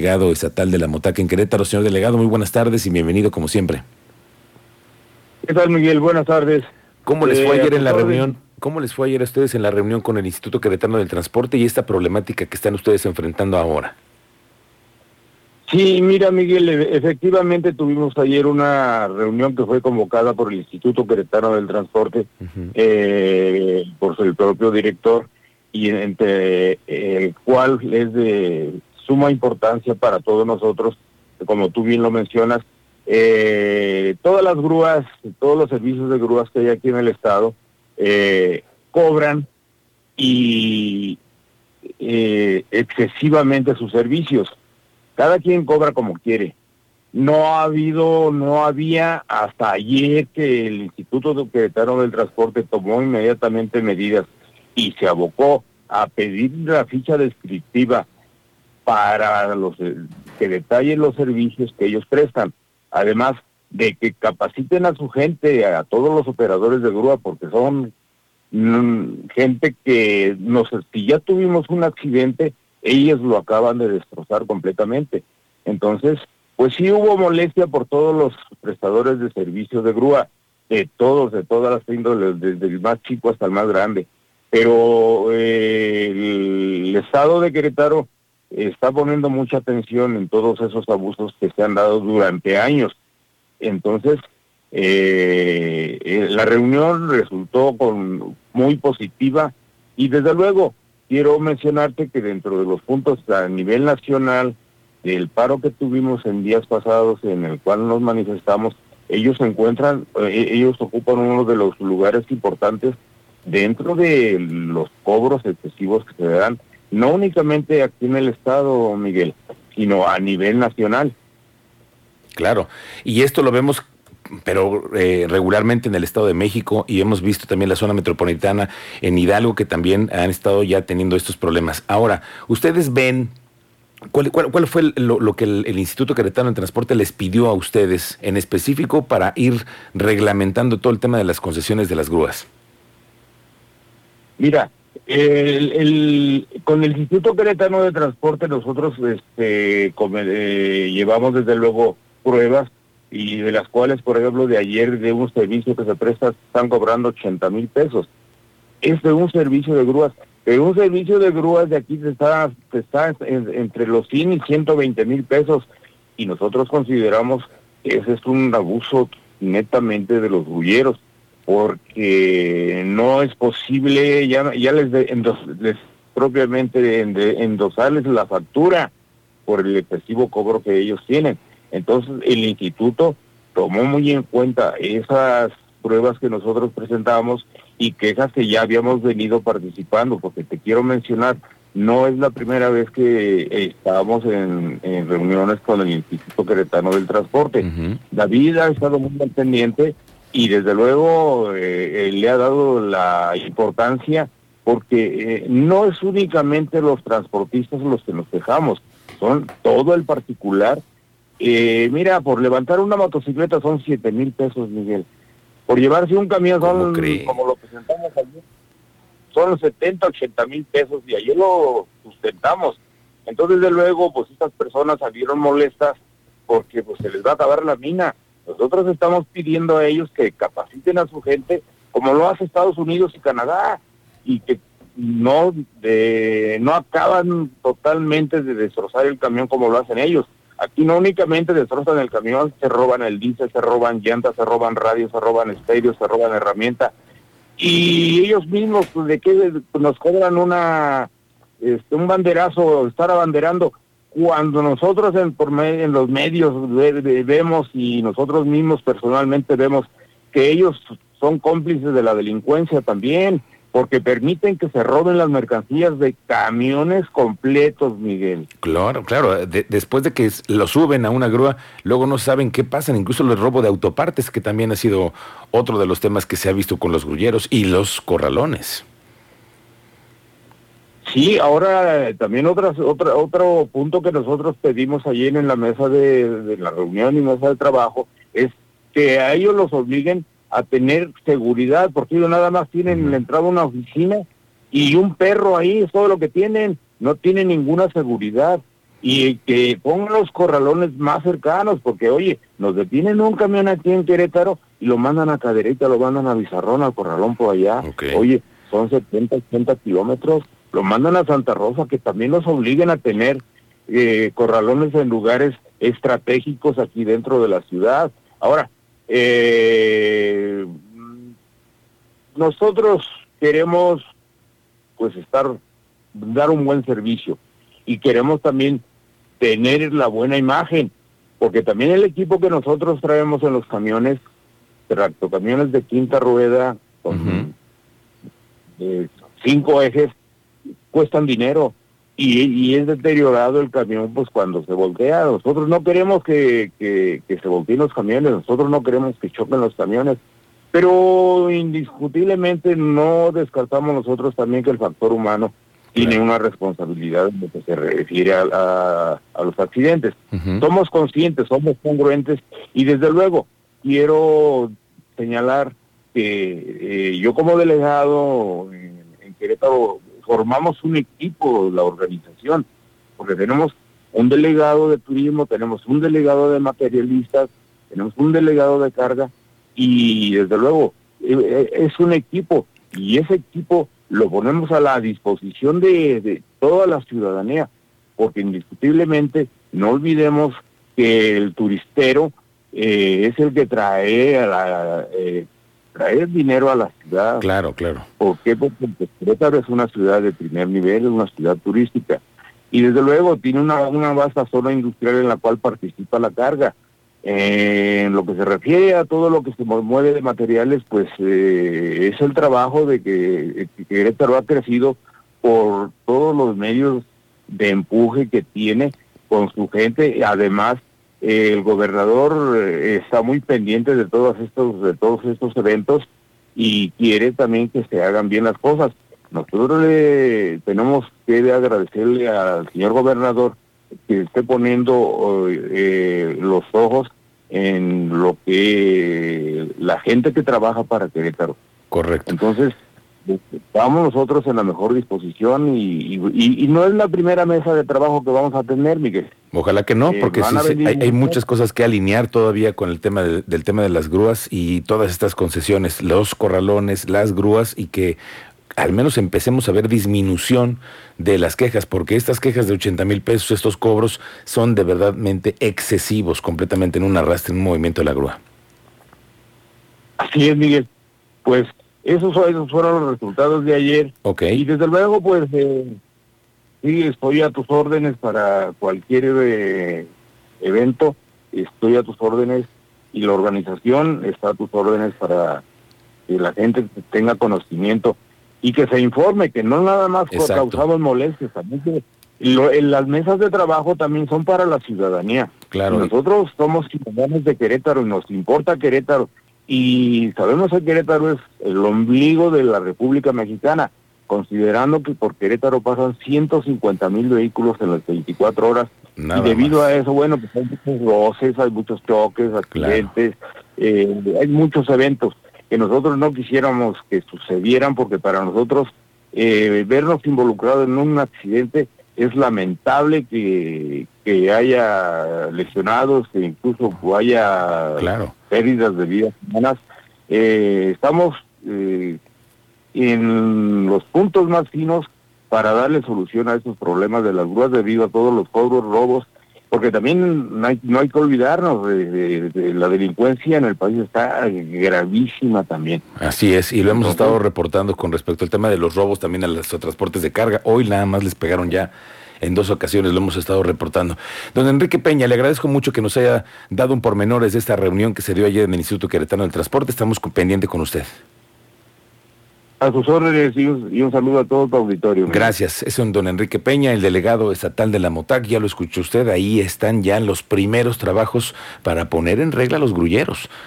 delegado estatal de la Motaca en Querétaro. Señor delegado, muy buenas tardes y bienvenido como siempre. ¿Qué tal, Miguel? Buenas tardes. ¿Cómo les fue eh, ayer en la reunión? ¿Cómo les fue ayer a ustedes en la reunión con el Instituto Queretano del Transporte y esta problemática que están ustedes enfrentando ahora? Sí, mira, Miguel, e, efectivamente tuvimos ayer una reunión que fue convocada por el Instituto Queretano del Transporte, eh, por el propio director, y entre el cual es de suma importancia para todos nosotros, como tú bien lo mencionas, eh, todas las grúas, todos los servicios de grúas que hay aquí en el estado eh, cobran y eh, excesivamente sus servicios. Cada quien cobra como quiere. No ha habido, no había hasta ayer que el Instituto de Querétaro del Transporte tomó inmediatamente medidas y se abocó a pedir la ficha descriptiva para los que detallen los servicios que ellos prestan. Además de que capaciten a su gente, a todos los operadores de grúa, porque son mm, gente que nos, si ya tuvimos un accidente, ellos lo acaban de destrozar completamente. Entonces, pues sí hubo molestia por todos los prestadores de servicios de grúa, de todos, de todas las índoles, desde el más chico hasta el más grande. Pero eh, el Estado de Querétaro está poniendo mucha atención en todos esos abusos que se han dado durante años. Entonces, eh, eh, la reunión resultó con, muy positiva y desde luego quiero mencionarte que dentro de los puntos a nivel nacional del paro que tuvimos en días pasados en el cual nos manifestamos, ellos se encuentran, eh, ellos ocupan uno de los lugares importantes dentro de los cobros excesivos que se dan no únicamente aquí en el Estado, Miguel, sino a nivel nacional. Claro, y esto lo vemos pero eh, regularmente en el Estado de México y hemos visto también la zona metropolitana en Hidalgo que también han estado ya teniendo estos problemas. Ahora, ustedes ven, ¿cuál, cuál, fue lo, que el, el, Instituto Queretano de Transporte les pidió a ustedes en específico para ir reglamentando todo el tema de las concesiones de las grúas? Mira, el, con el Instituto Queretano de Transporte nosotros este, eh, llevamos desde luego pruebas y de las cuales, por ejemplo, de ayer de un servicio que se presta están cobrando 80 mil pesos. Es de un servicio de grúas. Pero un servicio de grúas de aquí se está, está entre los 100 y 120 mil pesos y nosotros consideramos que ese es un abuso netamente de los grulleros porque no es posible, ya, ya les, les propiamente endosarles la factura por el excesivo cobro que ellos tienen. Entonces el instituto tomó muy en cuenta esas pruebas que nosotros presentamos y quejas que ya habíamos venido participando, porque te quiero mencionar, no es la primera vez que estábamos en, reuniones con el Instituto Queretano del Transporte. David ha estado muy pendiente y desde luego eh, eh, le ha dado la importancia porque eh, no es únicamente los transportistas los que nos quejamos, son todo el particular. mira, por levantar una motocicleta son siete mil pesos, Miguel. Por llevarse un camión son, como lo presentamos ayer, son 70, 80 mil pesos y ayer lo sustentamos. Entonces, desde luego, pues estas personas salieron molestas porque pues se les va a acabar la mina nosotros estamos pidiendo a ellos que capaciten a su gente como lo hace Estados Unidos y Canadá y que no no acaban totalmente de destrozar el camión como lo hacen ellos. Aquí no únicamente destrozan el camión, se roban el diésel, se roban llantas, se roban radios, se roban estéreos, se roban herramientas. Y ellos mismos, pues, ¿de qué nos cobran una este, un banderazo, estar abanderando? Cuando nosotros en, por en los medios vemos y nosotros mismos personalmente vemos que ellos son cómplices de la delincuencia también, porque permiten que se roben las mercancías de camiones completos, Miguel. Claro, claro, después de que lo suben a una grúa, luego no saben qué pasa, incluso el robo de autopartes, que también ha sido otro de los temas que se ha visto con los grulleros y los corralones. Sí, ahora eh, también otras, otra, otro punto que nosotros pedimos allí en la mesa de, la reunión y mesa de trabajo es que a ellos los obliguen a tener seguridad, porque ellos nada más tienen la entrada una oficina y un perro ahí, es todo lo que tienen, no tienen ninguna seguridad. y que pongan los corralones más cercanos, porque oye, nos detienen un camión aquí en Querétaro y lo mandan a Cadereyta, lo mandan a Bizarrón, al corralón por allá. Oye, son 70, 80 kilómetros, lo mandan a Santa Rosa, que también nos obliguen a tener eh, corralones en lugares estratégicos aquí dentro de la ciudad. Ahora, eh, nosotros queremos pues estar, dar un buen servicio y queremos también tener la buena imagen, porque también el equipo que nosotros traemos en los camiones, camiones de quinta rueda, con eh, cinco ejes, cuestan dinero y, es deteriorado el camión pues cuando se voltea. Nosotros no queremos que, que, que se volteen los camiones, nosotros no queremos que choquen los camiones, pero indiscutiblemente no descartamos nosotros también que el factor humano tiene una responsabilidad en lo que se refiere a, los accidentes. Somos conscientes, somos congruentes y desde luego quiero señalar que eh, yo como delegado en, en, Querétaro formamos un equipo, la organización, porque tenemos un delegado de turismo, tenemos un delegado de materialistas, tenemos un delegado de carga y desde luego eh, eh, es un equipo y ese equipo lo ponemos a la disposición de, toda la ciudadanía, porque indiscutiblemente no olvidemos que el turistero eh, es el que trae a la, trae dinero a la ciudad. Claro, claro. ¿Por qué? Porque Querétaro es una ciudad de primer nivel, es una ciudad turística. Y desde luego tiene una, una vasta zona industrial en la cual participa la carga. Eh, en lo que se refiere a todo lo que se mueve de materiales, pues eh, es el trabajo de que, que Querétaro ha crecido por todos los medios de empuje que tiene con su gente. Además, el gobernador eh, está muy pendiente de todos estos de todos estos eventos y quiere también que se hagan bien las cosas. Nosotros le tenemos que agradecerle al señor gobernador que esté poniendo eh, los ojos en lo que la gente que trabaja para Querétaro. Correcto. Entonces, estamos nosotros en la mejor disposición y, y, no es la primera mesa de trabajo que vamos a tener, Miguel. Ojalá que no, eh, porque sí, hay, muchas cosas que alinear todavía con el tema del tema de las grúas y todas estas concesiones, los corralones, las grúas y que al menos empecemos a ver disminución de las quejas, porque estas quejas de 80 mil pesos, estos cobros, son de verdadmente excesivos completamente en un arrastre, en un movimiento de la grúa. Así es, Miguel. Pues esos, fueron los resultados de ayer. Ok. Y desde luego, pues, eh, sí, estoy a tus órdenes para cualquier eh, evento, estoy a tus órdenes y la organización está a tus órdenes para que la gente tenga conocimiento y que se informe que no nada más causamos molestias, también que en las mesas de trabajo también son para la ciudadanía. Claro. nosotros somos ciudadanos de Querétaro y nos importa Querétaro y sabemos que Querétaro es el ombligo de la República Mexicana, considerando que por Querétaro pasan 150 mil vehículos en las 24 horas. Y debido a eso, bueno, pues hay muchos roces, hay muchos choques, accidentes, eh, hay muchos eventos que nosotros no quisiéramos que sucedieran porque para nosotros eh, vernos involucrados en un accidente es lamentable que, que haya lesionados, que incluso haya pérdidas de vidas humanas. Eh, estamos eh, en los puntos más finos para darle solución a estos problemas de las grúas debido a todos los cobros, robos porque también no hay, no hay que olvidarnos de, la delincuencia en el país está gravísima también. Así es, y lo hemos estado reportando con respecto al tema de los robos también a los transportes de carga. Hoy nada más les pegaron ya en dos ocasiones, lo hemos estado reportando. Don Enrique Peña, le agradezco mucho que nos haya dado un pormenores de esta reunión que se dio ayer en el Instituto Queretano del Transporte. Estamos pendiente con usted. A sus órdenes y un, saludo a todo tu auditorio. Gracias. Es un don Enrique Peña, el delegado estatal de la MOTAC. Ya lo escuchó usted. Ahí están ya los primeros trabajos para poner en regla a los grulleros.